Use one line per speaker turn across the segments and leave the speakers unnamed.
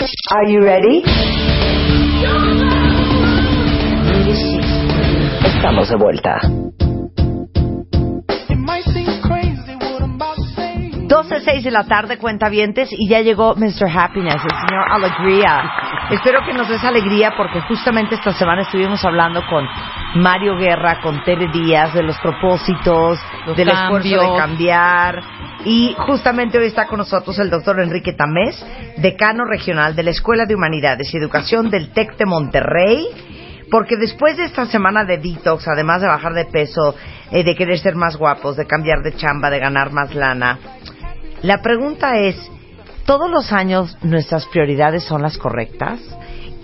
Are you ready? Estamos de vuelta. 12.06 de la tarde, cuentavientes, y ya llegó Mr. Happiness, el señor Alegría. Espero que nos des alegría porque justamente esta semana estuvimos hablando con Mario Guerra, con Tere Díaz, de los propósitos,
Los
del esfuerzo
cambios.
de cambiar. Y justamente hoy está con nosotros el doctor Enrique Tamés, decano regional de la Escuela de Humanidades y Educación del TEC de Monterrey. Porque después de esta semana de detox, además de bajar de peso, eh, de querer ser más guapos, de cambiar de chamba, de ganar más lana, la pregunta es, ¿todos los años nuestras prioridades son las correctas?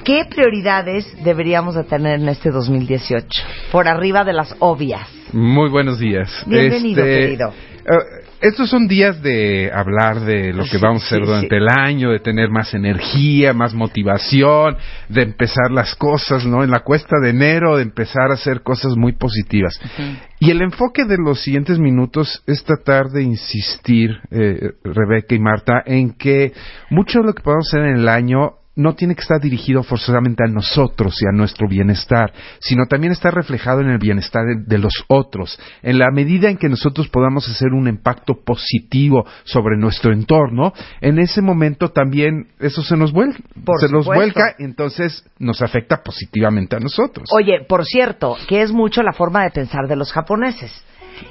¿Qué prioridades deberíamos de tener en este 2018? Por arriba de las obvias.
Muy buenos días.
Bienvenido,
Este,
querido.
eh, estos son días de hablar de lo que
Sí,
vamos a hacer
sí,
durante
sí.
el año, de tener más energía, más motivación, de empezar las cosas, ¿no? En la cuesta de enero, de empezar a hacer cosas muy positivas. Y el enfoque de los siguientes minutos es tratar de insistir, eh, Rebeca y Marta, en que mucho de lo que podemos hacer en el año no tiene que estar dirigido forzosamente a nosotros y a nuestro bienestar, sino también está reflejado en el bienestar de, de los otros. En la medida en que nosotros podamos hacer un impacto positivo sobre nuestro entorno, en ese momento también eso se nos vuelca,
Por
se nos vuelca, entonces nos afecta positivamente a nosotros.
Oye, por cierto, que es mucho la forma de pensar de los japoneses.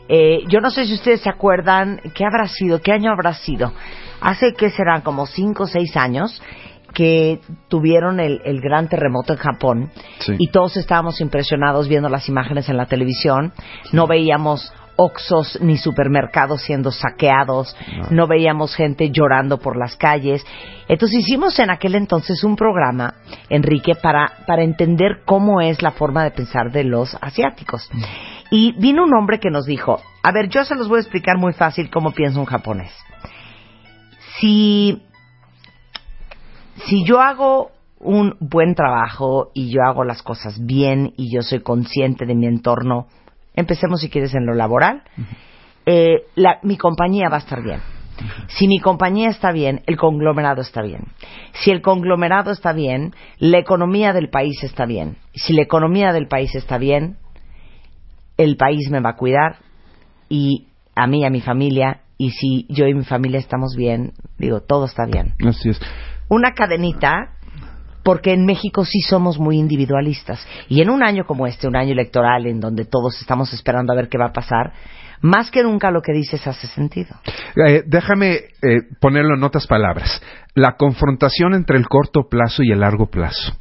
Eh, yo no sé si ustedes se acuerdan, ¿qué habrá sido? ¿Qué año habrá sido? Hace que serán como cinco o seis años que tuvieron el, el gran terremoto en Japón
Sí.
y todos estábamos impresionados viendo las imágenes en la televisión. No veíamos Oxos ni supermercados siendo saqueados, no. veíamos gente llorando por las calles. Entonces hicimos en aquel entonces un programa, Enrique, para, para entender cómo es la forma de pensar de los asiáticos. Y vino un hombre que nos dijo, a ver, yo se los voy a explicar muy fácil cómo piensa un japonés. Si, si yo hago un buen trabajo y yo hago las cosas bien y yo soy consciente de mi entorno, empecemos si quieres en lo laboral, eh, la- mi compañía va a estar bien. Si mi compañía está bien, el conglomerado está bien. Si el conglomerado está bien, la economía del país está bien. Si la economía del país está bien, el país me va a cuidar y a mí y a mi familia. Y si yo y mi familia estamos bien, digo, todo está bien.
Así es.
Una cadenita, porque en México sí somos muy individualistas. Y en un año como este, un año electoral en donde todos estamos esperando a ver qué va a pasar, más que nunca lo que dices hace sentido.
Eh, déjame eh, ponerlo en otras palabras. La confrontación entre el corto plazo y el largo plazo.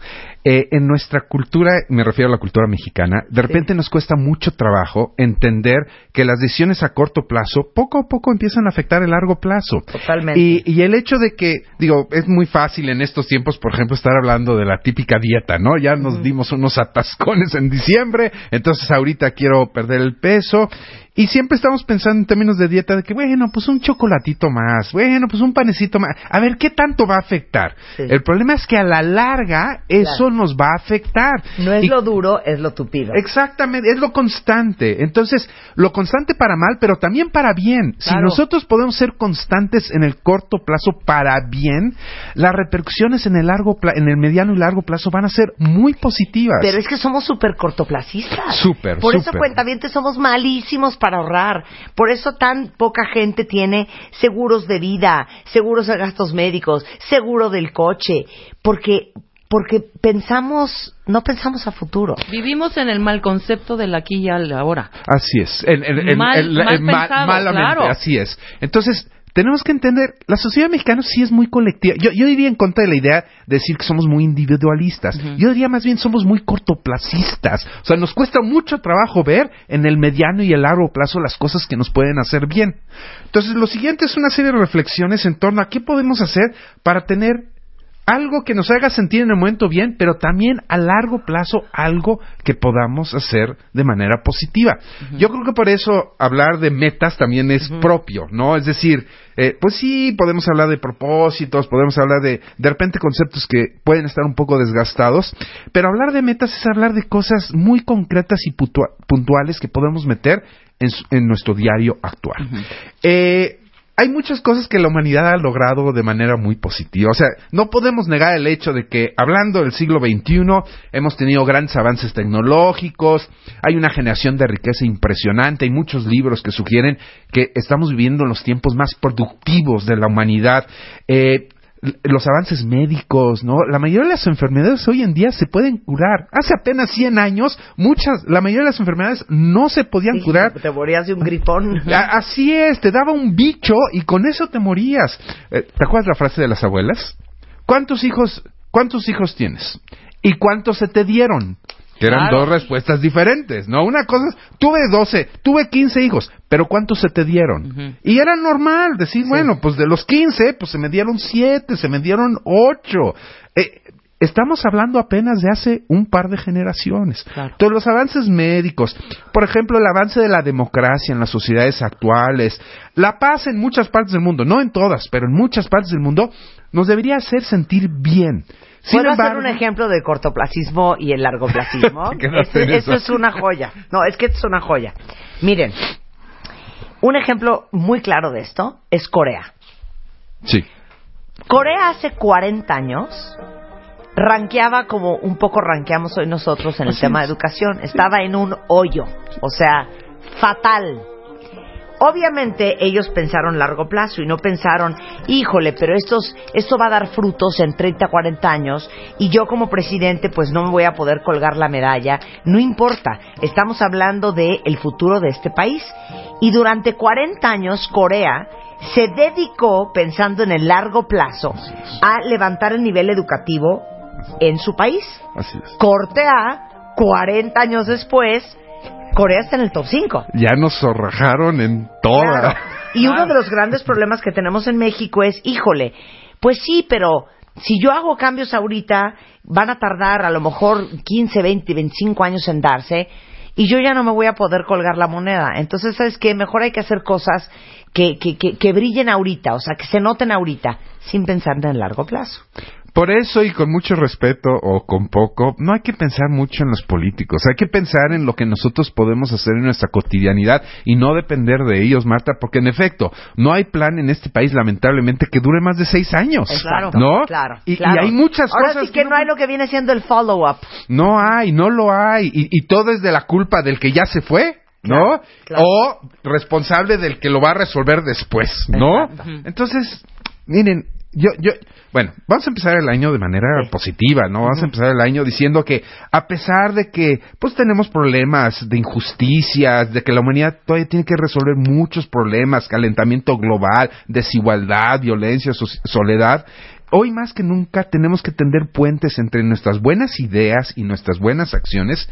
Eh, en nuestra cultura, me refiero a la cultura mexicana, de repente nos cuesta mucho trabajo entender que las decisiones a corto plazo poco a poco empiezan a afectar el largo plazo.
Totalmente.
Y, y el hecho de que, digo, es muy fácil en estos tiempos, por ejemplo, estar hablando de la típica dieta, ¿no? Ya nos dimos unos atascones en diciembre, entonces ahorita quiero perder el peso. Y siempre estamos pensando en términos de dieta de que, bueno, pues un chocolatito más, bueno, pues un panecito más. A ver, ¿qué tanto va a afectar?
Sí.
El problema es que a la larga eso nos va a afectar.
No es
Y-
lo duro, es lo tupido.
Exactamente, es lo constante. Entonces, lo constante para mal, pero también para bien. Si nosotros podemos ser constantes en el corto plazo para bien, las repercusiones en el largo pla- en el mediano y largo plazo van a ser muy positivas.
Pero es que somos súper cortoplacistas.
Súper,
Por eso,
súper.
cuentavientes, somos malísimos para ahorrar. Por eso tan poca gente tiene seguros de vida, seguros de gastos médicos, seguro del coche. Porque, porque pensamos, no pensamos a futuro.
Vivimos en el mal concepto del aquí y al ahora.
Así es. El- el-
Mal-
el-
mal pensado,
malamente,
claro.
así es. Entonces, tenemos que entender, la sociedad mexicana sí es muy colectiva. Yo, yo diría en contra de la idea de decir que somos muy individualistas. Yo diría más bien somos muy cortoplacistas. O sea, nos cuesta mucho trabajo ver en el mediano y el largo plazo las cosas que nos pueden hacer bien. Entonces, lo siguiente es una serie de reflexiones en torno a qué podemos hacer para tener algo que nos haga sentir en el momento bien, pero también a largo plazo algo que podamos hacer de manera positiva. Yo creo que por eso hablar de metas también es propio, ¿no? Es decir, eh, pues sí, podemos hablar de propósitos, podemos hablar de de repente conceptos que pueden estar un poco desgastados, pero hablar de metas es hablar de cosas muy concretas y puntua- puntuales que podemos meter en, su- en nuestro diario actual. Eh, hay muchas cosas que la humanidad ha logrado de manera muy positiva. O sea, no podemos negar el hecho de que, hablando del siglo XXI, hemos tenido grandes avances tecnológicos, hay una generación de riqueza impresionante, hay muchos libros que sugieren que estamos viviendo los tiempos más productivos de la humanidad. Eh, los avances médicos, ¿no? La mayoría de las enfermedades hoy en día se pueden curar. Hace apenas 100 años, muchas, la mayoría de las enfermedades no se podían curar.
Te morías de un gripón.
Así es, te daba un bicho y con eso te morías. Eh, ¿Te acuerdas la frase de las abuelas? ¿Cuántos hijos, cuántos hijos tienes? ¿Y cuántos se te dieron? Que eran dos respuestas diferentes, ¿no? Una cosa es, tuve 12, tuve 15 hijos, pero ¿cuántos se te dieron? Y era normal decir, bueno, pues de los 15, pues se me dieron 7, se me dieron 8. Eh, estamos hablando apenas de hace un par de generaciones. Todos los avances médicos, por ejemplo, el avance de la democracia en las sociedades actuales, la paz en muchas partes del mundo, no en todas, pero en muchas partes del mundo, nos debería hacer sentir bien.
¿Puedo hacer un ejemplo de cortoplacismo y el largoplacismo? eso es una joya. No, es que es una joya. Miren, un ejemplo muy claro de esto es Corea.
Sí.
Corea hace 40 años ranqueaba como un poco ranqueamos hoy nosotros en el tema de educación. Estaba en un hoyo, o sea, fatal. Obviamente ellos pensaron largo plazo y no pensaron, híjole, pero estos, esto va a dar frutos en 30, 40 años y yo como presidente pues no me voy a poder colgar la medalla. No importa, estamos hablando del el futuro de este país. Y durante 40 años Corea se dedicó, pensando en el largo plazo, a levantar el nivel educativo en su país.
Así es.
Corte A, 40 años después, Corea está en el top 5.
Ya nos zorrajaron en toda.
Y uno de los grandes problemas que tenemos en México es, híjole, pues sí, pero si yo hago cambios ahorita, van a tardar a lo mejor 15, 20, 25 años en darse y yo ya no me voy a poder colgar la moneda. Entonces, ¿sabes qué? Mejor hay que hacer cosas que, que, que, que brillen ahorita, o sea, que se noten ahorita, sin pensar en el largo plazo.
Por eso, y con mucho respeto o con poco, no hay que pensar mucho en los políticos. Hay que pensar en lo que nosotros podemos hacer en nuestra cotidianidad y no depender de ellos, Marta, porque en efecto, no hay plan en este país, lamentablemente, que dure más de seis años.
Claro,
¿no?
claro.
Y, hay muchas
Ahora
cosas.
sí que, no hay lo que viene siendo el follow-up.
No hay, no lo hay. Y, y todo es de la culpa del que ya se fue. ¿no? O responsable del que lo va a resolver después, ¿no? Entonces, miren, yo, yo, bueno, vamos a empezar el año de manera positiva, ¿no? Vamos a empezar el año diciendo que a pesar de que, pues tenemos problemas de injusticias, de que la humanidad todavía tiene que resolver muchos problemas, calentamiento global, desigualdad, violencia, soledad, hoy más que nunca tenemos que tender puentes entre nuestras buenas ideas y nuestras buenas acciones.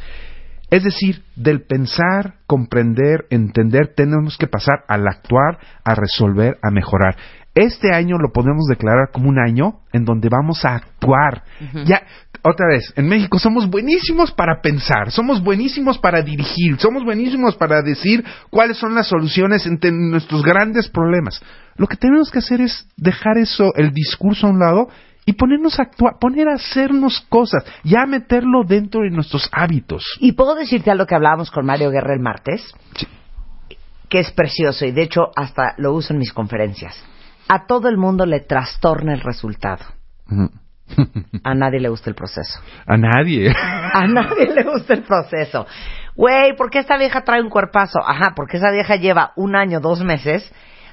Es decir, del pensar, comprender, entender, tenemos que pasar al actuar, a resolver, a mejorar. Este año lo podemos declarar como un año en donde vamos a actuar. Ya, otra vez, en México somos buenísimos para pensar, somos buenísimos para dirigir, somos buenísimos para decir cuáles son las soluciones entre nuestros grandes problemas. Lo que tenemos que hacer es dejar eso, el discurso a un lado y ponernos a actuar, poner a hacernos cosas, ya meterlo dentro de nuestros hábitos.
Y puedo decirte algo que hablábamos con Mario Guerra el martes, que es precioso y de hecho hasta lo uso en mis conferencias a todo el mundo le trastorna el resultado. A nadie le gusta el proceso.
A nadie.
A nadie le gusta el proceso. Güey, ¿por qué esta vieja trae un cuerpazo? Ajá, porque esa vieja lleva un año, dos meses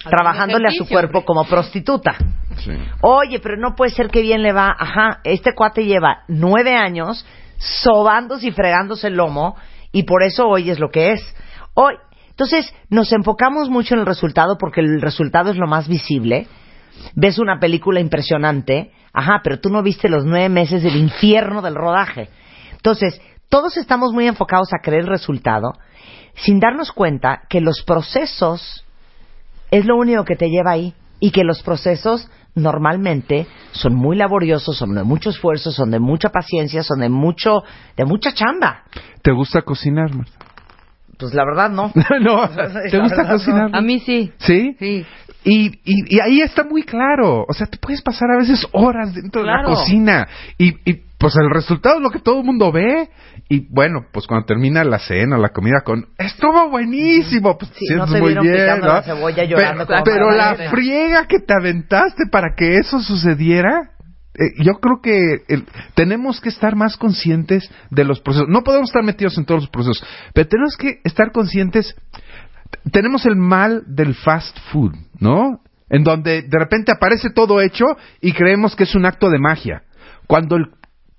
trabajándole a su cuerpo como prostituta.
Sí.
Oye, pero no puede ser que bien le va. Ajá, este cuate lleva nueve años sobándose y fregándose el lomo y por eso hoy es lo que es. Hoy, entonces, nos enfocamos mucho en el resultado porque el resultado es lo más visible. Ves una película impresionante, ajá, pero tú no viste los nueve meses del infierno del rodaje. Entonces, todos estamos muy enfocados a creer el resultado sin darnos cuenta que los procesos es lo único que te lleva ahí y que los procesos normalmente son muy laboriosos, son de mucho esfuerzo, son de mucha paciencia, son de mucho de mucha chamba.
¿Te gusta cocinar, Marta?
Pues la verdad no.
no, ¿te gusta cocinar?
A mí sí.
¿Sí?
Sí.
Y, y, y, ahí está muy claro. O sea, te puedes pasar a veces horas dentro
claro.
de la cocina. Y, y pues el resultado es lo que todo el mundo ve. Y bueno, pues cuando termina la cena, la comida con, estuvo buenísimo, pues
Sí, no
sientes
te
muy
vieron
bien, ¿no?
la cebolla llorando
pero pero la friega que te aventaste para que eso sucediera, eh, yo creo que el- tenemos que estar más conscientes de los procesos. No podemos estar metidos en todos los procesos, pero tenemos que estar conscientes. Tenemos el mal del fast food, ¿no? En donde de repente aparece todo hecho y creemos que es un acto de magia. Cuando el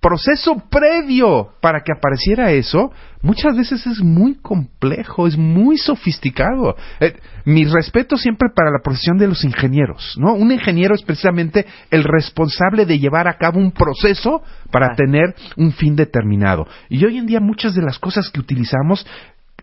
proceso previo para que apareciera eso, muchas veces es muy complejo, es muy sofisticado. Eh, mi respeto siempre para la profesión de los ingenieros, ¿no? Un ingeniero es precisamente el responsable de llevar a cabo un proceso para tener un fin determinado. Y hoy en día muchas de las cosas que utilizamos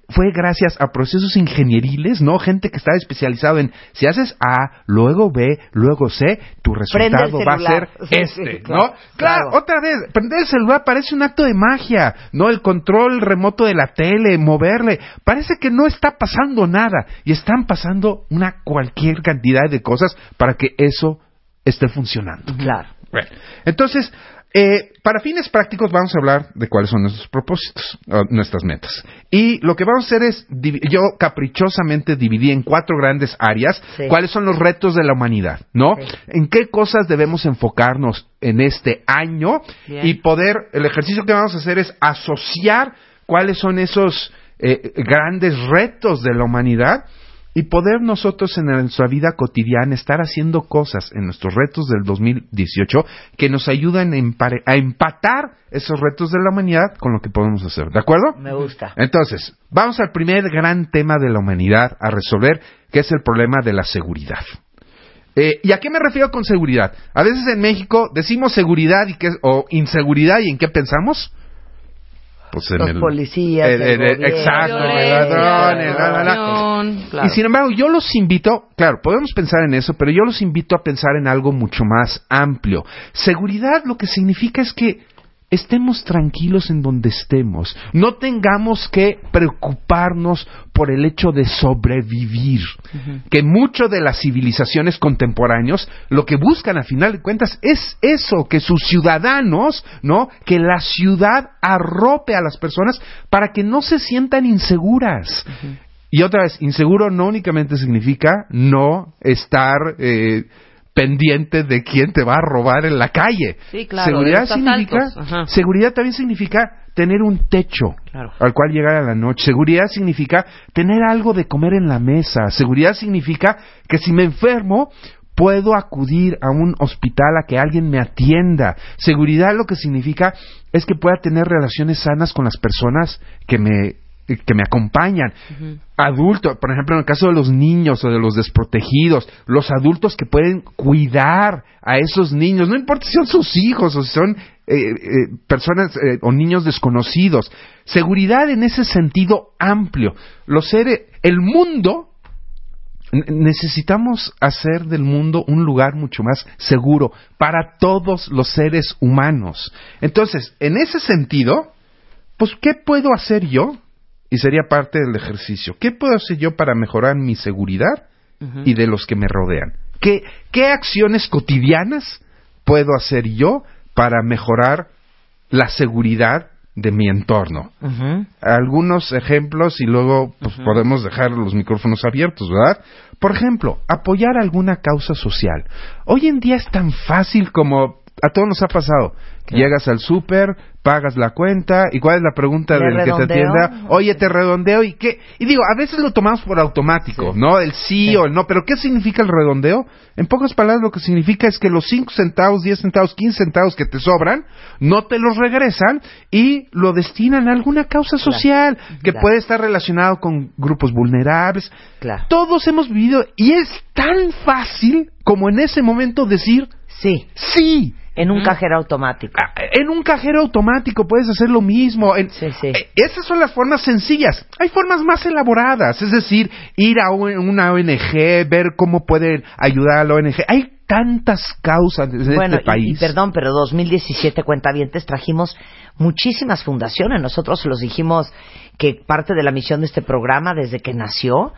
fue gracias a procesos ingenieriles, ¿no? Gente que está especializado en si haces A, luego B, luego C, tu resultado va a ser este, ¿no? Claro,
claro.
otra vez, prender el celular parece un acto de magia, ¿no? El control remoto de la tele, moverle, parece que no está pasando nada y están pasando una cualquier cantidad de cosas para que eso esté funcionando.
Claro.
Bueno, entonces, eh, para fines prácticos vamos a hablar de cuáles son nuestros propósitos, o nuestras metas. Y lo que vamos a hacer es, yo caprichosamente dividí en cuatro grandes áreas
Sí.
cuáles son los retos de la humanidad, ¿no?
Sí.
En qué cosas debemos enfocarnos en este año
Bien.
y poder, el ejercicio que vamos a hacer es asociar cuáles son esos eh, grandes retos de la humanidad y poder nosotros en nuestra vida cotidiana estar haciendo cosas en nuestros retos del 2018 que nos ayudan a, empatar esos retos de la humanidad con lo que podemos hacer. ¿De acuerdo?
Me gusta.
Entonces, vamos al primer gran tema de la humanidad a resolver, que es el problema de la seguridad. Eh, ¿Y a qué me refiero con seguridad? A veces en México decimos seguridad y qué, o inseguridad y en qué pensamos? Pues en
Los
el,
policías,
el-
el
el-
gobierno.
exacto, la, la, la. Y sin embargo, yo los invito, claro, podemos pensar en eso, pero yo los invito a pensar en algo mucho más amplio. Seguridad lo que significa es que estemos tranquilos en donde estemos, no tengamos que preocuparnos por el hecho de sobrevivir, que mucho de las civilizaciones contemporáneas lo que buscan a final de cuentas es eso, que sus ciudadanos, ¿no? Que la ciudad arrope a las personas para que no se sientan inseguras. Y otra vez, inseguro no únicamente significa no estar eh, pendiente de quién te va a robar en la calle.
Sí, claro,
Seguridad significa, seguridad también significa tener un techo
Claro.
al cual llegar a la noche. Seguridad significa tener algo de comer en la mesa. Seguridad significa que si me enfermo puedo acudir a un hospital a que alguien me atienda. Seguridad lo que significa es que pueda tener relaciones sanas con las personas que me que me acompañan. Adultos, por ejemplo, en el caso de los niños o de los desprotegidos, los adultos que pueden cuidar a esos niños, no importa si son sus hijos o si son eh, eh, personas eh, o niños desconocidos. Seguridad en ese sentido amplio. Los seres, el mundo necesitamos hacer del mundo un lugar mucho más seguro para todos los seres humanos. Entonces, en ese sentido, pues, ¿qué puedo hacer yo? Y sería parte del ejercicio. ¿Qué puedo hacer yo para mejorar mi seguridad y de los que me rodean? ¿Qué, qué acciones cotidianas puedo hacer yo para mejorar la seguridad de mi entorno? Algunos ejemplos y luego pues, podemos dejar los micrófonos abiertos, ¿verdad? Por ejemplo, apoyar alguna causa social. Hoy en día es tan fácil como a todos nos ha pasado. Llegas al súper, pagas la cuenta y cuál es la pregunta
¿Le
del que te
redondeo?
atienda. Oye, te redondeo y qué. Y digo, a veces lo tomamos por automático,
Sí.
¿no? El sí,
Sí.
o el no. Pero ¿qué significa el redondeo? En pocas palabras, lo que significa es que los 5 centavos, 10 centavos, 15 centavos que te sobran, no te los regresan y lo destinan a alguna causa social que
Claro.
puede estar relacionado con grupos vulnerables.
Claro.
Todos hemos vivido y es tan fácil como en ese momento decir
Sí,
sí.
En un cajero automático.
Ah, En un cajero automático puedes hacer lo mismo. En-
Sí, sí.
eh, Esas son las formas sencillas. Hay formas más elaboradas, es decir, ir a un- una ONG, ver cómo pueden ayudar a la ONG. Hay tantas causas en
Bueno,
este
y-
país.
y, perdón, pero 2017 cuentavientes trajimos muchísimas fundaciones. Nosotros los dijimos que parte de la misión de este programa desde que nació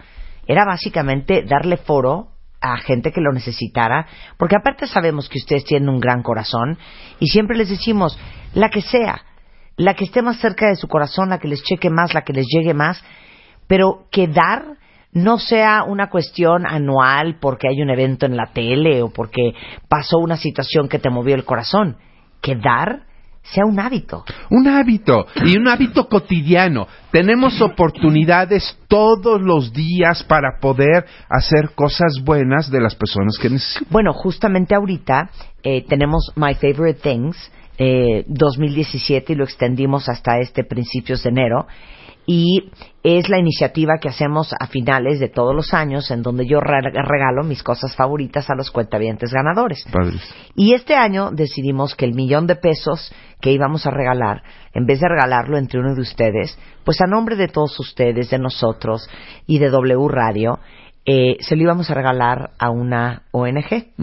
era básicamente darle foro a gente que lo necesitara, porque aparte sabemos que ustedes tienen un gran corazón y siempre les decimos, la que sea, la que esté más cerca de su corazón, la que les cheque más, la que les llegue más, pero que dar no sea una cuestión anual porque hay un evento en la tele o porque pasó una situación que te movió el corazón, que dar sea un hábito.
Un hábito y un hábito cotidiano. Tenemos oportunidades todos los días para poder hacer cosas buenas de las personas que necesitan.
Bueno, justamente ahorita eh, tenemos My Favorite Things eh, 2017 y lo extendimos hasta este principios de enero y es la iniciativa que hacemos a finales de todos los años en donde yo re- regalo mis cosas favoritas a los cuentavientes ganadores.
Padres.
Y este año decidimos que el millón de pesos que íbamos a regalar, en vez de regalarlo entre uno de ustedes, pues a nombre de todos ustedes, de nosotros y de W Radio, eh, se lo íbamos a regalar a una ONG.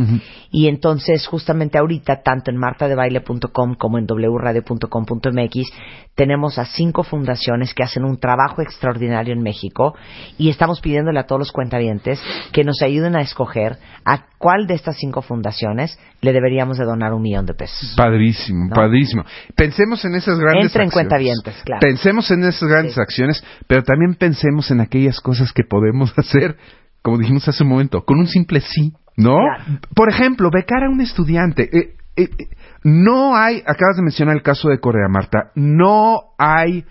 Y entonces, justamente ahorita, tanto en martadebaile.com como en wradio.com.mx, tenemos a cinco fundaciones que hacen un trabajo extraordinario en México y estamos pidiéndole a todos los cuentavientes que nos ayuden a escoger a cuál de estas cinco fundaciones le deberíamos de donar un millón de pesos.
Padrísimo,
¿No?
padrísimo. Pensemos en esas grandes
Entra en
acciones.
cuentavientes, claro.
Pensemos en esas grandes
Sí.
acciones, pero también pensemos en aquellas cosas que podemos hacer, como dijimos hace un momento, con un simple sí, ¿no?
Claro.
Por ejemplo, becar a un estudiante. Eh, eh, eh, no hay, acabas de mencionar el caso de Corea, Marta, no hay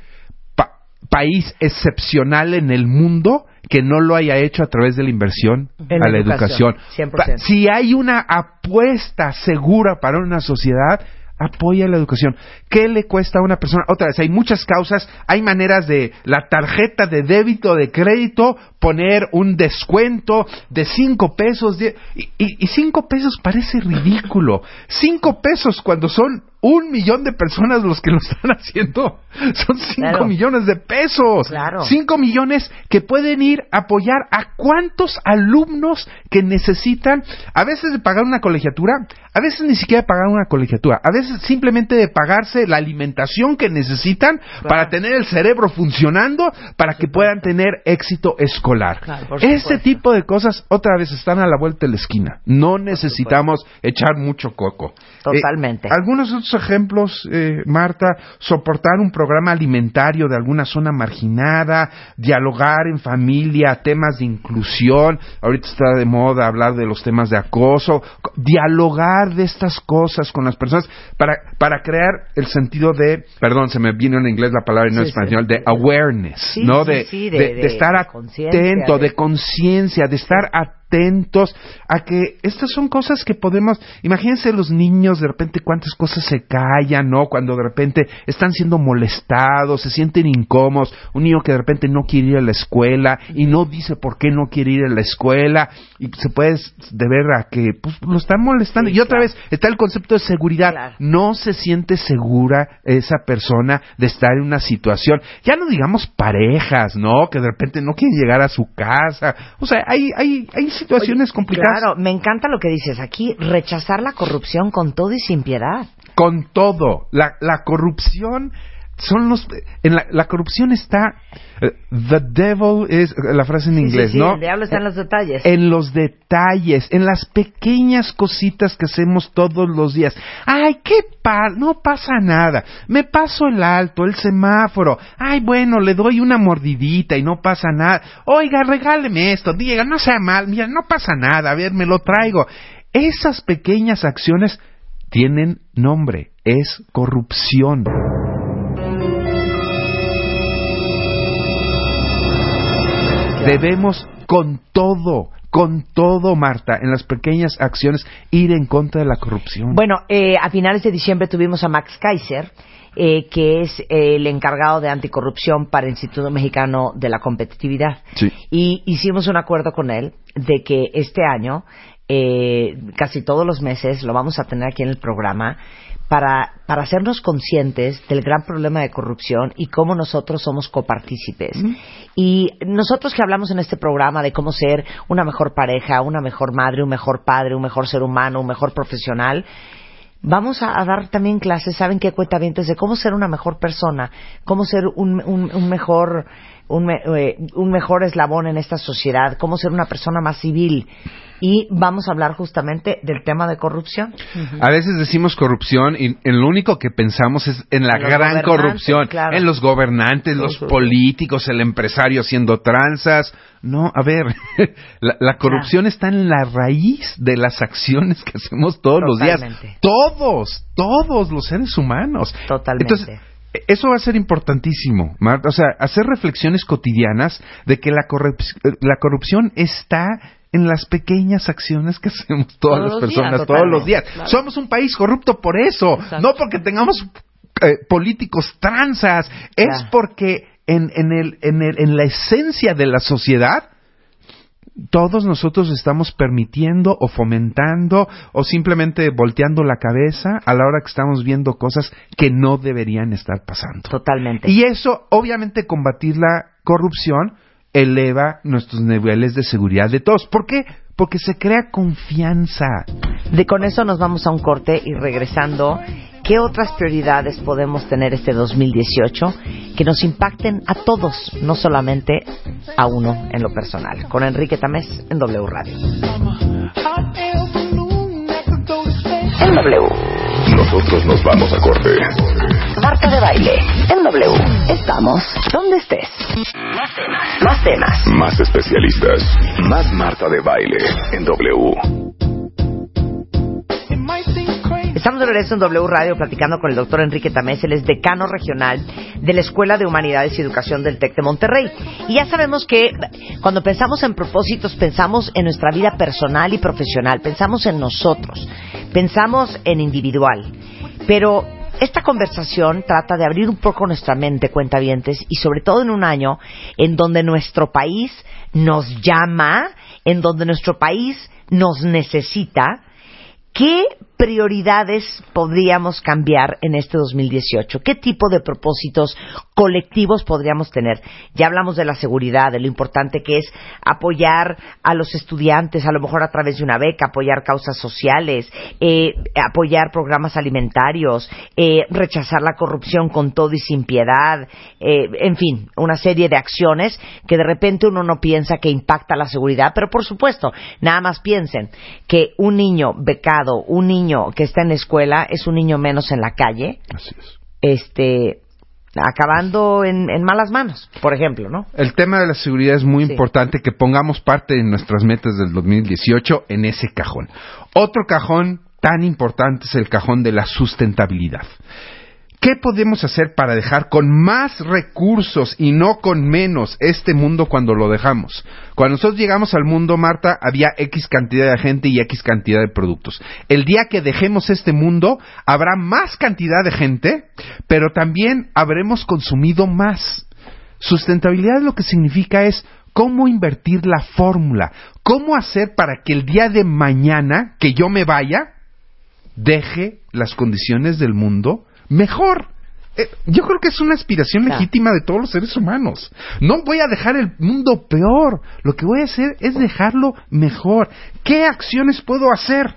pa- país excepcional en el mundo que no lo haya hecho a través de la inversión
En
a
la educación,
educación.
100%.
Pa- Si hay una apuesta segura para una sociedad, apoya la educación. ¿Qué le cuesta a una persona? Otra vez, hay muchas causas, hay maneras de la tarjeta de débito, de crédito, poner un descuento de cinco pesos, y, y- y cinco pesos parece ridículo. Cinco pesos cuando son un millón de personas los que lo están haciendo, son cinco
Claro.
millones de pesos.
Claro.
Cinco millones que pueden ir a apoyar a cuántos alumnos que necesitan, a veces de pagar una colegiatura, a veces ni siquiera de pagar una colegiatura, a veces simplemente de pagarse la alimentación que necesitan para tener el cerebro funcionando, para que puedan tener éxito escolar.
Supuesto.
tipo de cosas otra vez están a la vuelta de la esquina. No necesitamos echar mucho coco.
Totalmente.
Eh, algunos otros ejemplos, eh, Marta, soportar un programa alimentario de alguna zona marginada, dialogar en familia, temas de inclusión, ahorita está de moda hablar de los temas de acoso, co- dialogar de estas cosas con las personas para, para crear el sentido de, perdón, se me vino en inglés la palabra y no en
Sí, sí.
español, de awareness,
Sí,
¿no? de, de-
de-
estar atento,
de-
conciencia, de estar atentos a que estas son cosas que podemos, imagínense los niños de repente cuántas cosas se callan, ¿no? Cuando de repente están siendo molestados, se sienten incómodos, un niño que de repente no quiere ir a la escuela y no dice por qué no quiere ir a la escuela y se puede deber a que pues lo están molestando.
Sí,
y otra
claro.
vez está el concepto de seguridad.
Claro.
No se siente segura esa persona de estar en una situación, ya no digamos parejas, ¿no? Que de repente no quieren llegar a su casa. O sea, hay, hay, hay situaciones
Oye,
complicadas
Claro, me encanta lo que dices aquí, rechazar la corrupción con todo y sin piedad.
con todo. La, la corrupción son los en la, la corrupción está eh, the devil is la frase en inglés,
sí, sí,
¿no?
el diablo está en los detalles.
En los detalles, en las pequeñas cositas que hacemos todos los días. Ay, qué par, no pasa nada. Me paso el alto, el semáforo. Ay, bueno, le doy una mordidita y no pasa nada. Oiga, regáleme esto, diga, no sea mal, mira, no pasa nada, a ver, me lo traigo. Esas pequeñas acciones tienen nombre, es corrupción. Debemos con todo, con todo, Marta, en las pequeñas acciones, ir en contra de la corrupción.
Bueno, eh, a finales de diciembre tuvimos a Max Kaiser, eh, que es eh, el encargado de anticorrupción para el Instituto Mexicano de la Competitividad.
Sí.
Y hicimos un acuerdo con él de que este año, eh, casi todos los meses, lo vamos a tener aquí en el programa para, para hacernos conscientes del gran problema de corrupción y cómo nosotros somos copartícipes. Y nosotros que hablamos en este programa de cómo ser una mejor pareja, una mejor madre, un mejor padre, un mejor ser humano, un mejor profesional, Vamos a, a dar también clases, ¿saben qué cuentavientes? De cómo ser una mejor persona, cómo ser un, un- un mejor un, me- eh, un mejor eslabón en esta sociedad, cómo ser una persona más civil. Y vamos a hablar justamente del tema de corrupción.
A veces decimos corrupción y en lo único que pensamos es en la
En
gran corrupción,
claro.
en los gobernantes, los políticos, el empresario haciendo tranzas. No, a ver, la, la corrupción está en la raíz de las acciones que hacemos todos los días. Todos, todos los seres humanos.
Totalmente.
Entonces, eso va a ser importantísimo, Marta. O sea, hacer reflexiones cotidianas de que la, corrup- la corrupción está en las pequeñas acciones que hacemos todas
Todos
las personas
días,
todos los días.
claro.
Somos un país corrupto por eso,
Exacto.
no porque tengamos eh, políticos tranzas, es
Claro.
porque en, en, el, en, el, en la esencia de la sociedad todos nosotros estamos permitiendo o fomentando o simplemente volteando la cabeza a la hora que estamos viendo cosas que no deberían estar pasando.
Totalmente.
Y eso, obviamente, combatir la corrupción eleva nuestros niveles de seguridad de todos. ¿Por qué? Porque se crea confianza.
De con eso nos vamos a un corte y regresando, ¿qué otras prioridades podemos tener este 2018 que nos impacten a todos, no solamente a uno en lo personal? Con Enrique Tamés en W Radio. En W.
Nosotros nos vamos a corte.
Marta de baile. En W. Estamos donde estés. Más temas. Más temas.
Más especialistas. Más Marta de baile en W.
Estamos de regreso en W Radio platicando con el doctor Enrique Tamés, él es decano regional de la Escuela de Humanidades y Educación del TEC de Monterrey. Y ya sabemos que cuando pensamos en propósitos, pensamos en nuestra vida personal y profesional, pensamos en nosotros, pensamos en individual. Pero esta conversación trata de abrir un poco nuestra mente, cuentavientes, y sobre todo en un año en donde nuestro país nos llama, en donde nuestro país nos necesita, ¿Qué prioridades podríamos cambiar en este 2018? ¿Qué tipo de propósitos colectivos podríamos tener? Ya hablamos de la seguridad, de lo importante que es apoyar a los estudiantes, a lo mejor a través de una beca, apoyar causas sociales, eh, apoyar programas alimentarios, eh, rechazar la corrupción con todo y sin piedad, eh, en fin, una serie de acciones que de repente uno no piensa que impacta la seguridad, pero por supuesto, nada más piensen que un niño becado, un niño que está en la escuela, es un niño menos en la calle,
Así es.
este, acabando en, en malas manos, por ejemplo, ¿no?
El tema de la seguridad es muy
Sí.
importante que pongamos parte de nuestras metas del 2018 en ese cajón. Otro cajón tan importante es el cajón de la sustentabilidad. ¿Qué podemos hacer para dejar con más recursos y no con menos este mundo cuando lo dejamos? Cuando nosotros llegamos al mundo, Marta, había X cantidad de gente y X cantidad de productos. El día que dejemos este mundo, habrá más cantidad de gente, pero también habremos consumido más. Sustentabilidad lo que significa es cómo invertir la fórmula, cómo hacer para que el día de mañana que yo me vaya, deje las condiciones del mundo mejor. Eh, yo creo que es una aspiración legítima de todos los seres humanos. No voy a dejar el mundo peor. Lo que voy a hacer es dejarlo mejor. ¿Qué acciones puedo hacer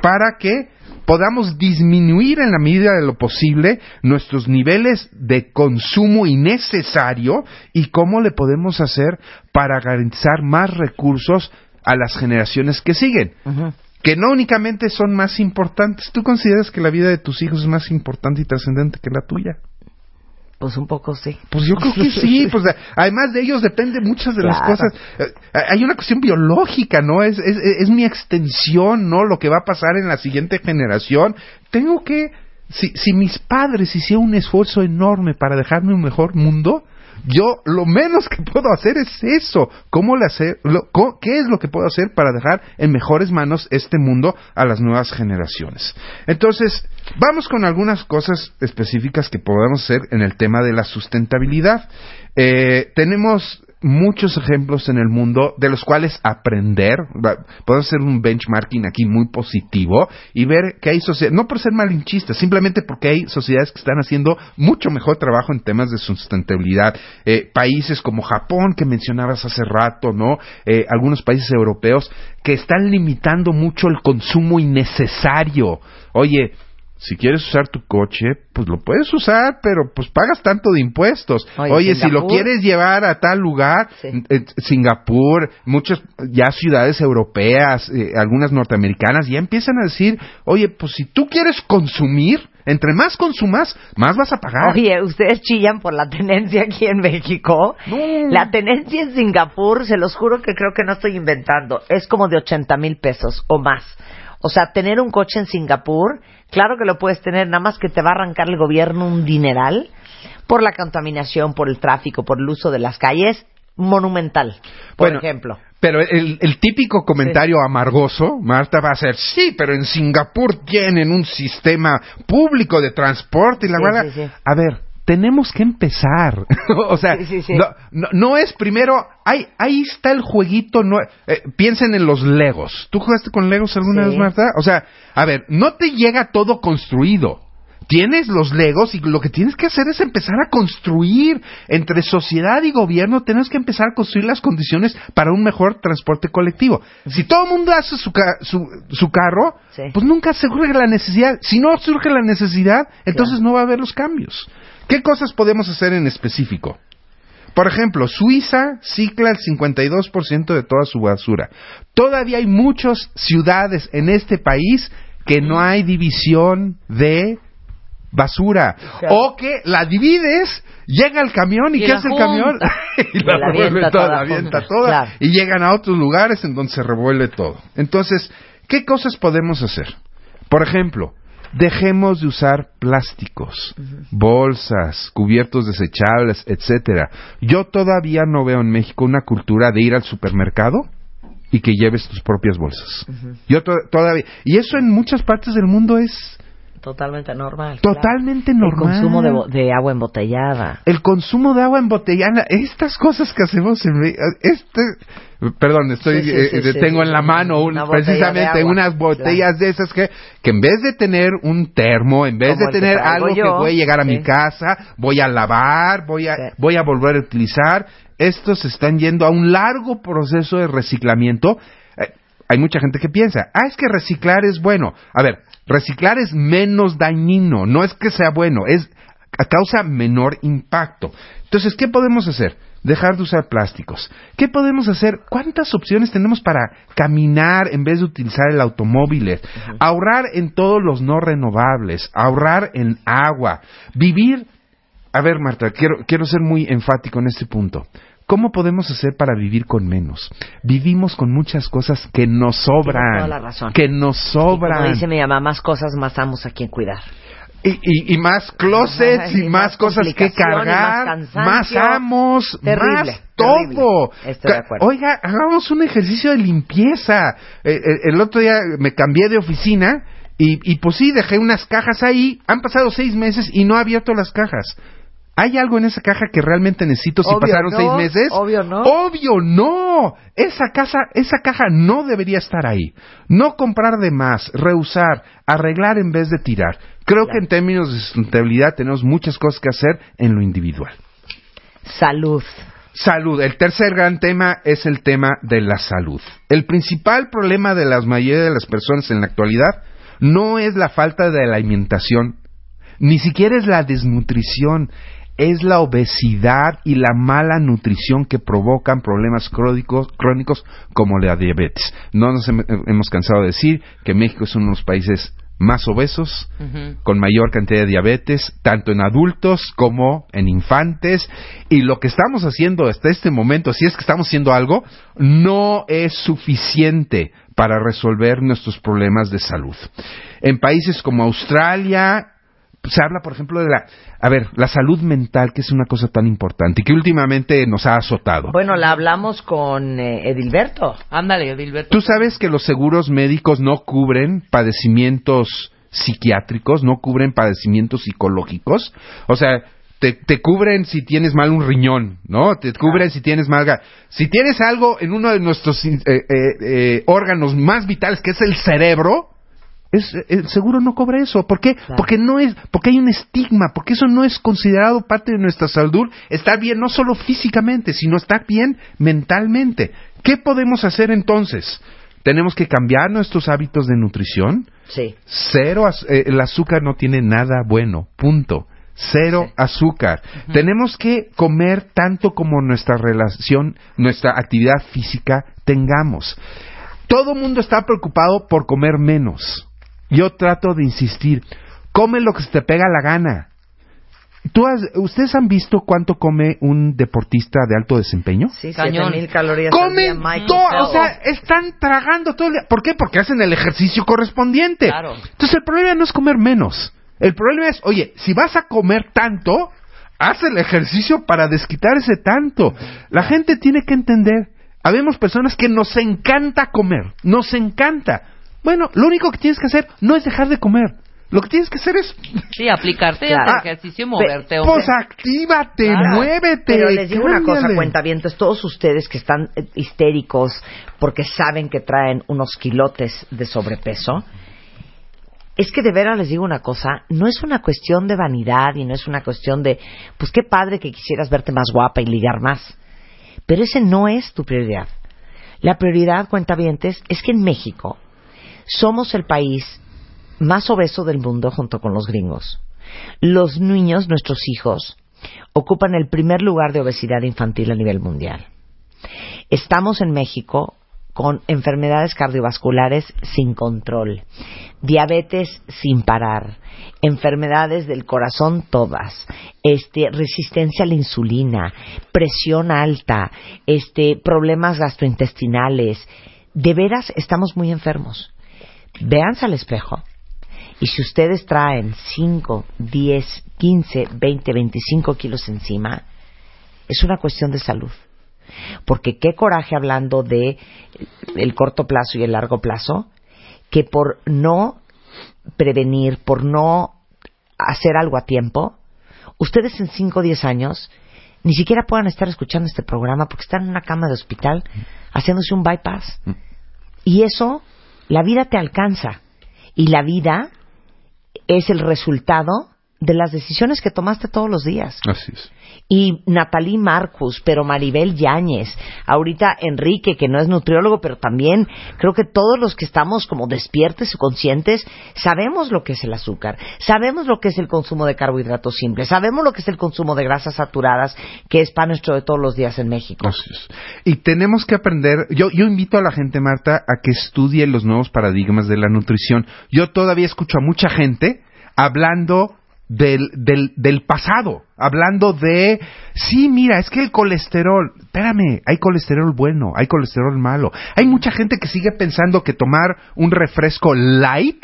para que podamos disminuir en la medida de lo posible nuestros niveles de consumo innecesario y cómo le podemos hacer para garantizar más recursos a las generaciones que siguen? Que no únicamente son más importantes. ¿Tú consideras que la vida de tus hijos es más importante y trascendente que la tuya?
Pues un poco sí.
Pues yo creo que sí. Pues además de ellos depende muchas de las cosas. Eh, hay una cuestión biológica, ¿no? Es, es, es mi extensión, ¿no? Lo que va a pasar en la siguiente generación. Tengo que, si, si mis padres hicieron un esfuerzo enorme para dejarme un mejor mundo, yo lo menos que puedo hacer es eso. ¿Cómo le hacer, lo- co- ¿Qué es lo que puedo hacer para dejar en mejores manos este mundo a las nuevas generaciones? Entonces, vamos con algunas cosas específicas que podemos hacer en el tema de la sustentabilidad. Eh, tenemos muchos ejemplos en el mundo de los cuales aprender. Podemos hacer un benchmarking aquí muy positivo y ver que hay sociedades, no por ser malinchistas, simplemente porque hay sociedades que están haciendo mucho mejor trabajo en temas de sustentabilidad. Eh, países como Japón, que mencionabas hace rato, ¿no? Eh, algunos países europeos que están limitando mucho el consumo innecesario. Oye, si quieres usar tu coche, pues lo puedes usar, pero pues pagas tanto de impuestos.
Oye,
Oye, si lo quieres llevar a tal lugar,
Sí.
eh, Singapur, muchas ya ciudades europeas, eh, algunas norteamericanas, ya empiezan a decir, oye, pues si tú quieres consumir, entre más consumas, más vas a pagar.
Oye, ustedes chillan por la tenencia aquí en México. La tenencia en Singapur, se los juro que creo que no estoy inventando, es como de 80 mil pesos o más. O sea, tener un coche en Singapur, claro que lo puedes tener, nada más que te va a arrancar el gobierno un dineral por la contaminación, por el tráfico, por el uso de las calles, monumental, por
Bueno,
ejemplo.
Pero el, el típico comentario amargoso, Marta, va a ser, sí, pero en Singapur tienen un sistema público de transporte y la
Sí,
verdad.
sí, sí.
A ver, tenemos que empezar. o sea,
Sí, sí, sí.
No, no, no es primero, ahí, ahí está el jueguito, no, eh, piensen en los Legos. ¿Tú jugaste con Legos alguna vez, Marta? O sea, a ver, no te llega todo construido. Tienes los legos y lo que tienes que hacer es empezar a construir entre sociedad y gobierno. Tenemos que empezar a construir las condiciones para un mejor transporte colectivo. Si todo el mundo hace su, ca- su, su carro,
Sí.
pues nunca surge la necesidad. Si no surge la necesidad, entonces no va a haber los cambios. ¿Qué cosas podemos hacer en específico? Por ejemplo, Suiza cicla el 52% de toda su basura. Todavía hay muchas ciudades en este país que no hay división de basura. O que la divides, llega el camión y, ¿qué hace el camión? y la,
la
revuelve toda,
toda
la avienta toda.
Claro.
Y llegan a otros lugares en donde se revuelve todo. Entonces, ¿qué cosas podemos hacer? Por ejemplo, dejemos de usar plásticos, bolsas, cubiertos desechables, etcétera. Yo todavía no veo en México una cultura de ir al supermercado y que lleves tus propias bolsas. Yo to- todavía y eso en muchas partes del mundo es
Totalmente normal.
Totalmente
claro.
normal.
El consumo de, de agua embotellada.
el consumo de agua embotellada, estas cosas que hacemos en este perdón, estoy
Sí, sí,
eh,
sí,
eh, tengo en la mano un-
Una
precisamente
agua,
unas botellas de esas que que en vez de tener un termo, en vez
Como
de
que
tener algo que voy a llegar a mi casa, voy a lavar, voy a voy a volver a utilizar, estos están yendo a un largo proceso de reciclamiento. Eh, hay mucha gente que piensa, ah, es que reciclar es bueno. A ver, reciclar es menos dañino, no es que sea bueno, es causa menor impacto. Entonces, ¿qué podemos hacer? Dejar de usar plásticos. ¿Qué podemos hacer? ¿Cuántas opciones tenemos para caminar en vez de utilizar el automóvil? Ahorrar en todos los no renovables, ahorrar en agua, vivir a ver, Marta, quiero, quiero ser muy enfático en este punto. ¿Cómo podemos hacer para vivir con menos? Vivimos con muchas cosas que nos sobran.
toda la razón.
Que nos
Y como
sobran.
dice mi mamá, más cosas, más amos a quien cuidar.
Y, y- y más closets
Ajá,
y, más, cosas que cargar,
más
más, amos,
Terrible,
más
terrible.
todo.
Estoy de acuerdo.
Oiga, hagamos un ejercicio de limpieza. Eh, eh, el otro día me cambié de oficina y, y pues sí, dejé unas cajas ahí. Han pasado seis meses y no he abierto las cajas. ¿Hay algo en esa caja que realmente necesito si
Obvio
pasaron
no,
seis meses?
obvio no.
Obvio no. Esa casa, esa caja no debería estar ahí. No comprar de más, reusar, arreglar en vez de tirar. Creo que en términos de sustentabilidad tenemos muchas cosas que hacer en lo individual.
Salud.
Salud. El tercer gran tema es el tema de la salud. El principal problema de la mayoría de las personas en la actualidad no es la falta de la alimentación, ni siquiera es la desnutrición, es la obesidad y la mala nutrición que provocan problemas crónicos, crónicos como la diabetes. No nos hem- hemos cansado de decir que México es uno de los países más obesos, con mayor cantidad de diabetes, tanto en adultos como en infantes. Y lo que estamos haciendo hasta este momento, si es que estamos haciendo algo, no es suficiente para resolver nuestros problemas de salud. En países como Australia, se habla, por ejemplo, de la, a ver, la salud mental, que es una cosa tan importante y que últimamente nos ha azotado.
Bueno, la hablamos con eh, Edilberto.
Ándale, Edilberto.
Tú sabes que los seguros médicos no cubren padecimientos psiquiátricos, no cubren padecimientos psicológicos. O sea, te, te cubren si tienes mal un riñón, ¿no? Te cubren si tienes mal... Si tienes algo en uno de nuestros eh, eh, eh, órganos más vitales, que es el cerebro, es, el seguro no cobra eso. ¿Por qué?
Claro.
Porque no es, porque hay un estigma, porque eso no es considerado parte de nuestra salud. Estar bien no solo físicamente, sino estar bien mentalmente. ¿Qué podemos hacer entonces? Tenemos que cambiar nuestros hábitos de nutrición.
Sí.
Cero, az- eh, el azúcar no tiene nada bueno, punto. Cero azúcar. Tenemos que comer tanto como nuestra relación, nuestra actividad física tengamos. Todo mundo está preocupado por comer menos. Yo trato de insistir, come lo que se te pega la gana. ¿Tú has- ¿Ustedes han visto cuánto come un deportista de alto desempeño?
Sí,
Cañón.
7000 calorías al día,
Comen
Michael
todo, o sea, están tragando todo el día. ¿Por qué? Porque hacen el ejercicio correspondiente.
Claro.
Entonces el problema no es comer menos. El problema es, oye, si vas a comer tanto, haz el ejercicio para desquitar ese tanto. La gente tiene que entender. Habemos personas que nos encanta comer, nos encanta. Bueno, lo único que tienes que hacer no es dejar de comer. Lo que tienes que hacer es,
Sí, aplicarte
Claro.
al ejercicio y moverte. hombre.
pues actívate,
Claro.
muévete.
Pero les digo una cosa,
cámbiale.
cuentavientes, todos ustedes que están eh, histéricos porque saben que traen unos quilotes de sobrepeso, es que de veras les digo una cosa, no es una cuestión de vanidad y no es una cuestión de, pues qué padre que quisieras verte más guapa y ligar más. Pero ese no es tu prioridad. La prioridad, cuentavientes, es que en México somos el país más obeso del mundo junto con los gringos. Los niños, nuestros hijos, ocupan el primer lugar de obesidad infantil a nivel mundial. Estamos en México con enfermedades cardiovasculares sin control, diabetes sin parar, enfermedades del corazón todas, este, resistencia a la insulina, presión alta, este, problemas gastrointestinales. De veras estamos muy enfermos. Véanse al espejo. Y si ustedes traen 5, 10, 15, 20, 25 kilos encima, es una cuestión de salud. Porque qué coraje hablando de el corto plazo y el largo plazo, que por no prevenir, por no hacer algo a tiempo, ustedes en 5 o 10 años ni siquiera puedan estar escuchando este programa porque están en una cama de hospital haciéndose un bypass. Y eso, la vida te alcanza. Y la vida es el resultado de las decisiones que tomaste todos los días.
Así es.
Y Natalie Marcus, pero Maribel Yáñez, ahorita Enrique, que no es nutriólogo, pero también creo que todos los que estamos como despiertos y conscientes, sabemos lo que es el azúcar, sabemos lo que es el consumo de carbohidratos simples, sabemos lo que es el consumo de grasas saturadas, que es pan nuestro de todos los días en México.
Así es. Y tenemos que aprender, yo, yo invito a la gente, Marta, a que estudie los nuevos paradigmas de la nutrición. Yo todavía escucho a mucha gente hablando del, del, del pasado, hablando de, sí, mira, es que el colesterol, espérame, hay colesterol bueno, hay colesterol malo. Hay mucha gente que sigue pensando que tomar un refresco light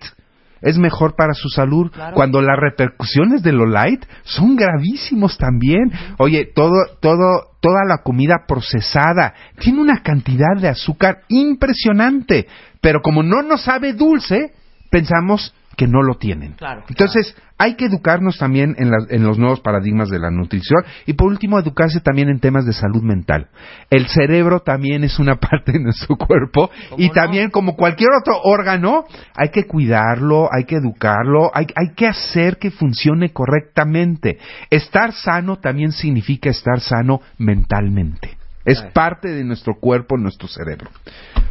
es mejor para su salud
Claro.
cuando las repercusiones de lo light son gravísimos también. Oye, todo, todo, toda la comida procesada tiene una cantidad de azúcar impresionante, pero como no nos sabe dulce, pensamos que no lo tienen.
Claro,
Entonces, hay que educarnos también en, la- en los nuevos paradigmas de la nutrición y por último educarse también en temas de salud mental. El cerebro también es una parte de nuestro cuerpo y
no?
también como cualquier otro órgano hay que cuidarlo, hay que educarlo, hay, hay que hacer que funcione correctamente. Estar sano también significa estar sano mentalmente. Es parte de nuestro cuerpo, nuestro cerebro.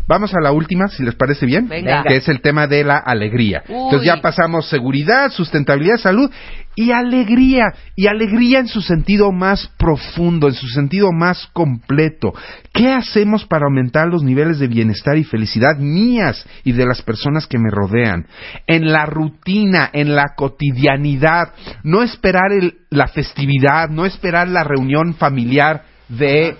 Vamos a la última, si les parece bien,
Venga.
que es el tema de la alegría.
Uy.
Entonces ya pasamos seguridad, sustentabilidad, salud y alegría. Y alegría en su sentido más profundo, en su sentido más completo. ¿Qué hacemos para aumentar los niveles de bienestar y felicidad mías y de las personas que me rodean? En la rutina, en la cotidianidad. No esperar el- la festividad, no esperar la reunión familiar de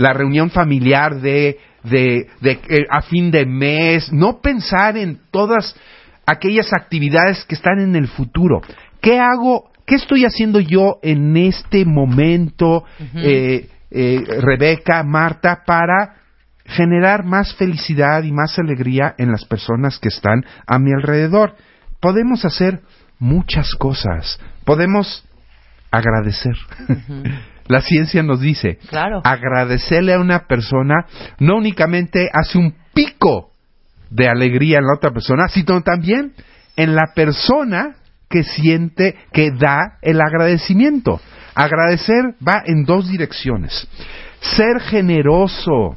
la reunión familiar de, de, de, eh, a fin de mes, no pensar en todas aquellas actividades que están en el futuro. ¿Qué hago? ¿Qué estoy haciendo yo en este momento, eh, eh, Rebeca, Marta, para generar más felicidad y más alegría en las personas que están a mi alrededor? Podemos hacer muchas cosas. Podemos agradecer. La ciencia nos dice,
Claro.
agradecerle a una persona no únicamente hace un pico de alegría en la otra persona, sino también en la persona que siente, que da el agradecimiento. Agradecer va en dos direcciones. Ser generoso.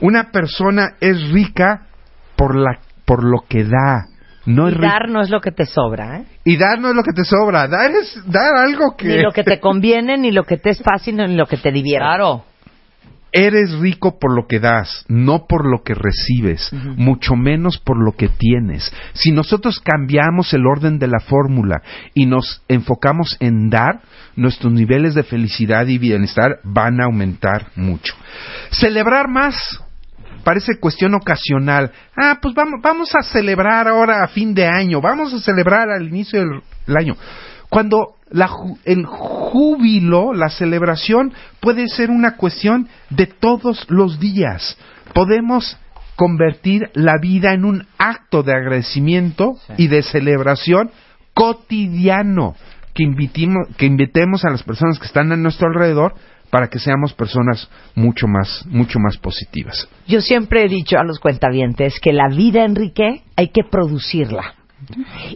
Una persona es rica por, la, por lo que da. No es
y dar no es lo que te sobra, ¿eh?
y dar no es lo que te sobra. Dar es dar algo que...
Ni lo que te conviene, ni lo que te es fácil, ni lo que te divierte.
Claro.
Eres rico por lo que das, no por lo que recibes, mucho menos por lo que tienes. Si nosotros cambiamos el orden de la fórmula y nos enfocamos en dar, nuestros niveles de felicidad y bienestar van a aumentar mucho. Celebrar más parece cuestión ocasional. Ah, pues vamos, vamos a celebrar ahora a fin de año, vamos a celebrar al inicio del, año. Cuando la el júbilo, la celebración, puede ser una cuestión de todos los días. Podemos convertir la vida en un acto de agradecimiento y de celebración cotidiano que, invitimo- que invitemos a las personas que están a nuestro alrededor para que seamos personas mucho más, mucho más positivas.
Yo siempre he dicho a los cuentavientes que la vida, Enrique, hay que producirla.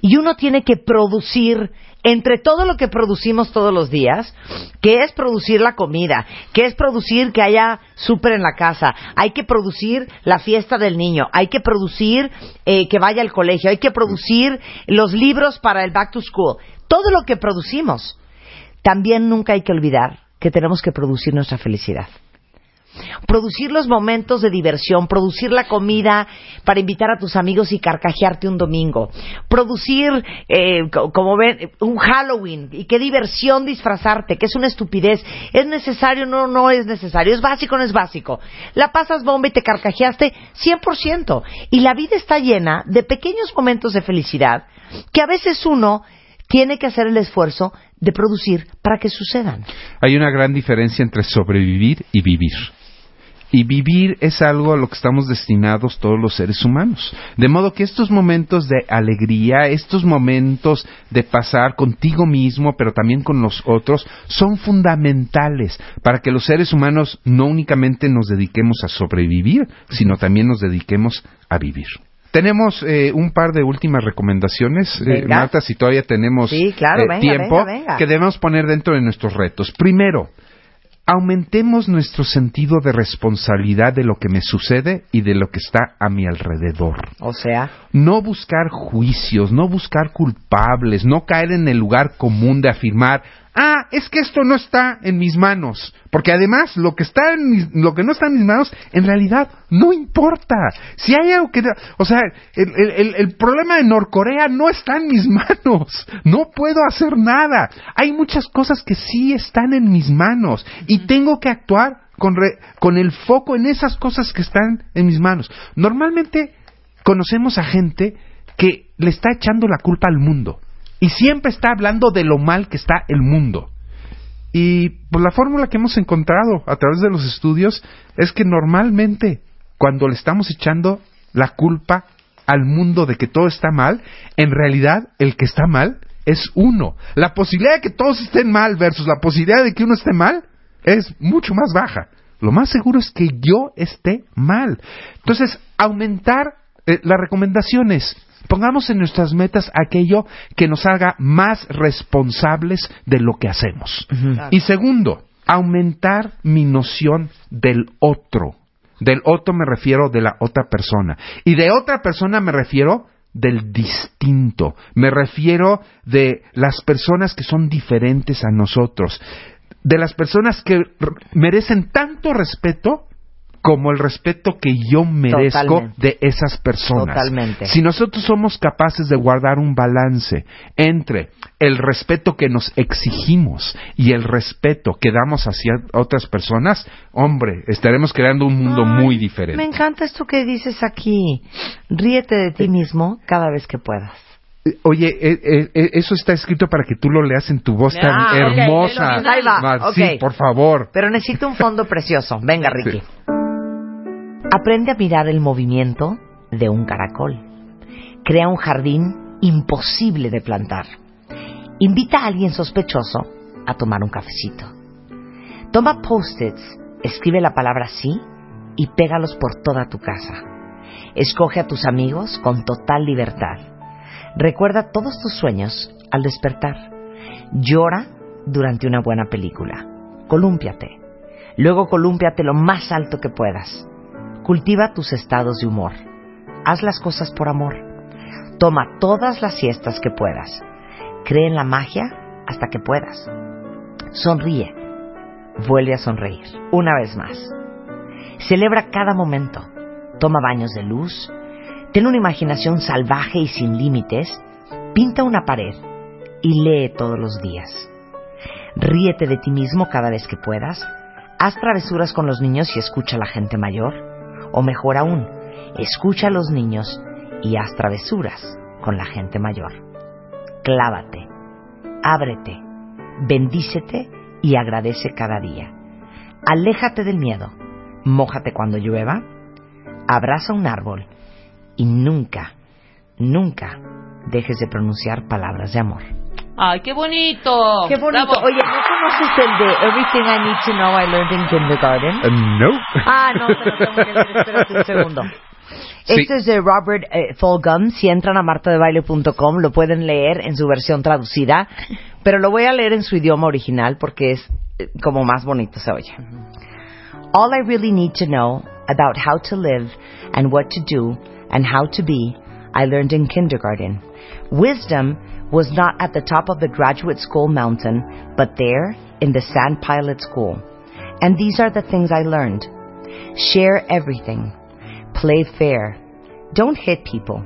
Y uno tiene que producir entre todo lo que producimos todos los días, que es producir la comida, que es producir que haya súper en la casa, hay que producir la fiesta del niño, hay que producir eh, que vaya al colegio, hay que producir los libros para el back to school, todo lo que producimos. También nunca hay que olvidar que tenemos que producir nuestra felicidad. Producir los momentos de diversión, producir la comida para invitar a tus amigos y carcajearte un domingo, producir, eh, co- como ven, un Halloween. Y qué diversión disfrazarte, que es una estupidez, es necesario, no, no es necesario, es básico, no es básico. La pasas bomba y te carcajeaste 100%. Y la vida está llena de pequeños momentos de felicidad que a veces uno tiene que hacer el esfuerzo de producir para que sucedan.
Hay una gran diferencia entre sobrevivir y vivir. Y vivir es algo a lo que estamos destinados todos los seres humanos. De modo que estos momentos de alegría, estos momentos de pasar contigo mismo, pero también con los otros, son fundamentales para que los seres humanos no únicamente nos dediquemos a sobrevivir, sino también nos dediquemos a vivir. Tenemos eh, un par de últimas recomendaciones, eh. Marta, si todavía tenemos
Sí, claro,
eh,
venga,
tiempo,
venga, venga.
que debemos poner dentro de nuestros retos. Primero, aumentemos nuestro sentido de responsabilidad de lo que me sucede y de lo que está a mi alrededor.
O sea,
No buscar juicios, no buscar culpables, no caer en el lugar común de afirmar, ah, es que esto no está en mis manos, porque además lo que está en mis- lo que no está en mis manos en realidad no importa. Si hay algo que, o sea, el, el- el- problema de Norcorea no está en mis manos, no puedo hacer nada. Hay muchas cosas que sí están en mis manos y tengo que actuar con, re- con el foco en esas cosas que están en mis manos. Normalmente conocemos a gente que le está echando la culpa al mundo y siempre está hablando de lo mal que está el mundo. Y pues la fórmula que hemos encontrado a través de los estudios es que normalmente cuando le estamos echando la culpa al mundo de que todo está mal, en realidad el que está mal es uno. La posibilidad de que todos estén mal versus la posibilidad de que uno esté mal es mucho más baja. Lo más seguro es que yo esté mal. Entonces, aumentar eh, las recomendaciones. Pongamos en nuestras metas aquello que nos haga más responsables de lo que hacemos. Y segundo, aumentar mi noción del otro. Del otro me refiero de la otra persona. Y de otra persona me refiero del distinto. Me refiero de las personas que son diferentes a nosotros. De las personas que merecen tanto respeto como el respeto que yo merezco
Totalmente.
de esas personas.
Totalmente.
Si nosotros somos capaces de guardar un balance entre el respeto que nos exigimos y el respeto que damos hacia otras personas, hombre, estaremos creando un mundo
Ay,
muy diferente.
Me encanta esto que dices aquí. Ríete de ti mismo cada vez que puedas.
Eh, Oye, eh, eh, eh, eso está escrito para que tú lo leas en tu voz tan
Ah,
hermosa.
léelo,
Ahí va.
Sí, por favor.
Pero necesito un fondo precioso. Venga, Ricky.
Sí.
Aprende a mirar el movimiento de un caracol. Crea un jardín imposible de plantar. Invita a alguien sospechoso a tomar un cafecito. Toma post-its, escribe la palabra sí y pégalos por toda tu casa. Escoge a tus amigos con total libertad. Recuerda todos tus sueños al despertar. Llora durante una buena película. Colúmpiate. Luego colúmpiate lo más alto que puedas. Cultiva tus estados de humor. Haz las cosas por amor. Toma todas las siestas que puedas. Cree en la magia hasta que puedas. Sonríe. Vuelve a sonreír. Una vez más. Celebra cada momento. Toma baños de luz. Ten una imaginación salvaje y sin límites. Pinta una pared y lee todos los días. Ríete de ti mismo cada vez que puedas. Haz travesuras con los niños y escucha a la gente mayor. O mejor aún, escucha a los niños y haz travesuras con la gente mayor. Clávate, ábrete, bendícete y agradece cada día. Aléjate del miedo, mójate cuando llueva, abraza un árbol y nunca, nunca dejes de pronunciar palabras de amor.
¡Ay, qué bonito!
Qué bonito.
Bravo.
Oye, ¿no conoces el de Everything I Need to Know I Learned in Kindergarten?
Uh, no.
Ah, no, te lo tengo que leer. Espérate un segundo.
Sí.
Este es de Robert eh, Fulghum. Si entran a martadebaile.com lo pueden leer en su versión traducida, pero lo voy a leer en su idioma original porque es eh, como más bonito se oye. All I really need to know about how to live and what to do and how to be, I learned in kindergarten. Wisdom was not at the top of the graduate school mountain, but there in the sand pilot school. And these are the things I learned. Share everything. Play fair. Don't hit people.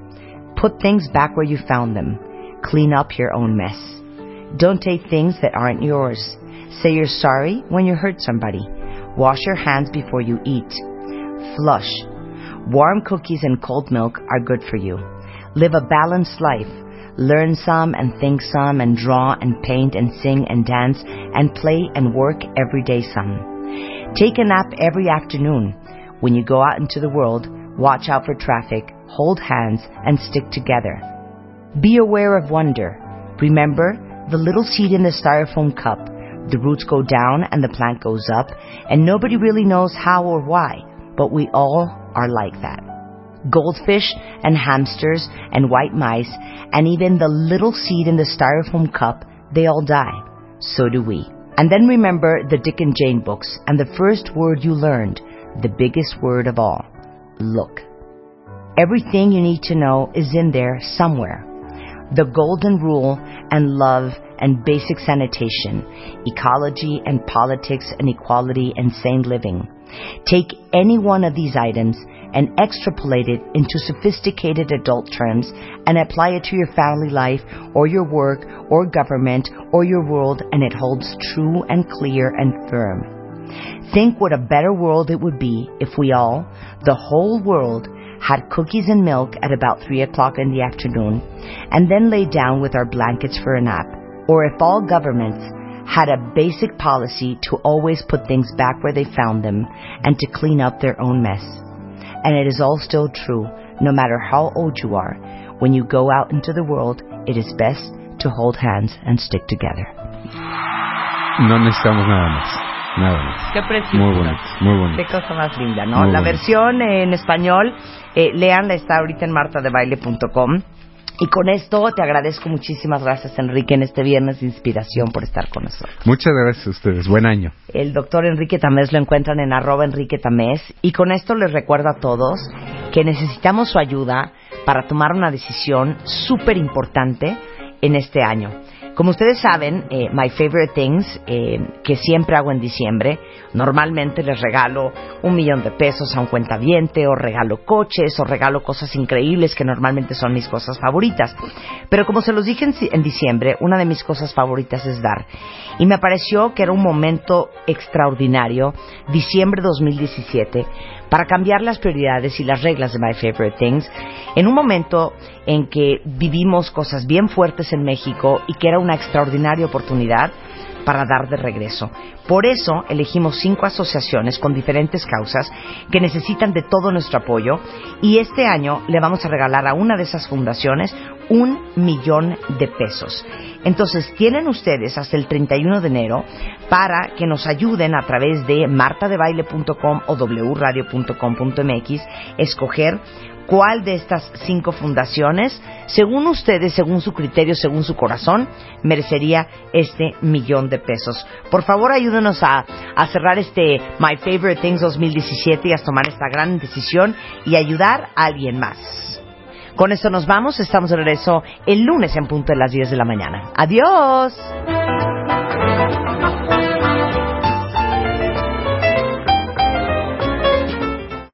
Put things back where you found them. Clean up your own mess. Don't take things that aren't yours. Say you're sorry when you hurt somebody. Wash your hands before you eat. Flush. Warm cookies and cold milk are good for you. Live a balanced life. Learn some and think some and draw and paint and sing and dance and play and work every day some. Take a nap every afternoon. When you go out into the world, watch out for traffic, hold hands, and stick together. Be aware of wonder. Remember, the little seed in the styrofoam cup. The roots go down and the plant goes up, and nobody really knows how or why, but we all are like that. Goldfish and hamsters and white mice, and even the little seed in the styrofoam cup, they all die. So do we. And then remember the Dick and Jane books, and the first word you learned, the biggest word of all look. Everything you need to know is in there somewhere. The golden rule and love and basic sanitation, ecology and politics and equality and sane living. Take any one of these items and extrapolate it into sophisticated adult terms and apply it to your family life or your work or government or your world and it holds true and clear and firm. Think what a better world it would be if we all, the whole world, had cookies and milk at about 3 o'clock in the afternoon, and then lay down with our blankets for a nap. Or if all governments had a basic policy to always put things back where they found them and to clean up their own mess. And it is all still true, no matter how old you are. When you go out into the world, it is best to hold hands and stick together.
No necesitamos nada más. Nada más.
Qué precioso.
Muy bonito, muy bonito.
Qué cosa más linda, ¿no?
Muy
la
bonito.
versión en español, eh, leanla, está ahorita en martadebaile.com. Y con esto te agradezco muchísimas gracias, Enrique, en este viernes de inspiración por estar con nosotros.
Muchas gracias a ustedes. Buen año.
El doctor Enrique Tamés lo encuentran en arroba Enrique Tamés. Y con esto les recuerdo a todos que necesitamos su ayuda para tomar una decisión súper importante en este año. Como ustedes saben, eh, My Favorite Things, eh, que siempre hago en diciembre, normalmente les regalo un millón de pesos a un cuentaviente, o regalo coches, o regalo cosas increíbles que normalmente son mis cosas favoritas. Pero como se los dije en, en diciembre, una de mis cosas favoritas es dar. Y me pareció que era un momento extraordinario, diciembre 2017, para cambiar las prioridades y las reglas de My Favorite Things, en un momento en que vivimos cosas bien fuertes en México y que era una extraordinaria oportunidad para dar de regreso. Por eso elegimos cinco asociaciones con diferentes causas que necesitan de todo nuestro apoyo y este año le vamos a regalar a una de esas fundaciones un millón de pesos. Entonces tienen ustedes hasta el 31 de enero para que nos ayuden a través de martadebaile.com o wradio.com.mx escoger cuál de estas cinco fundaciones, según ustedes, según su criterio, según su corazón, merecería este millón de pesos. Por favor, ayúdenos a a cerrar este My Favorite Things 2017 y a tomar esta gran decisión y ayudar a alguien más. Con eso nos vamos. Estamos de regreso el lunes en punto de las 10 de la mañana. Adiós.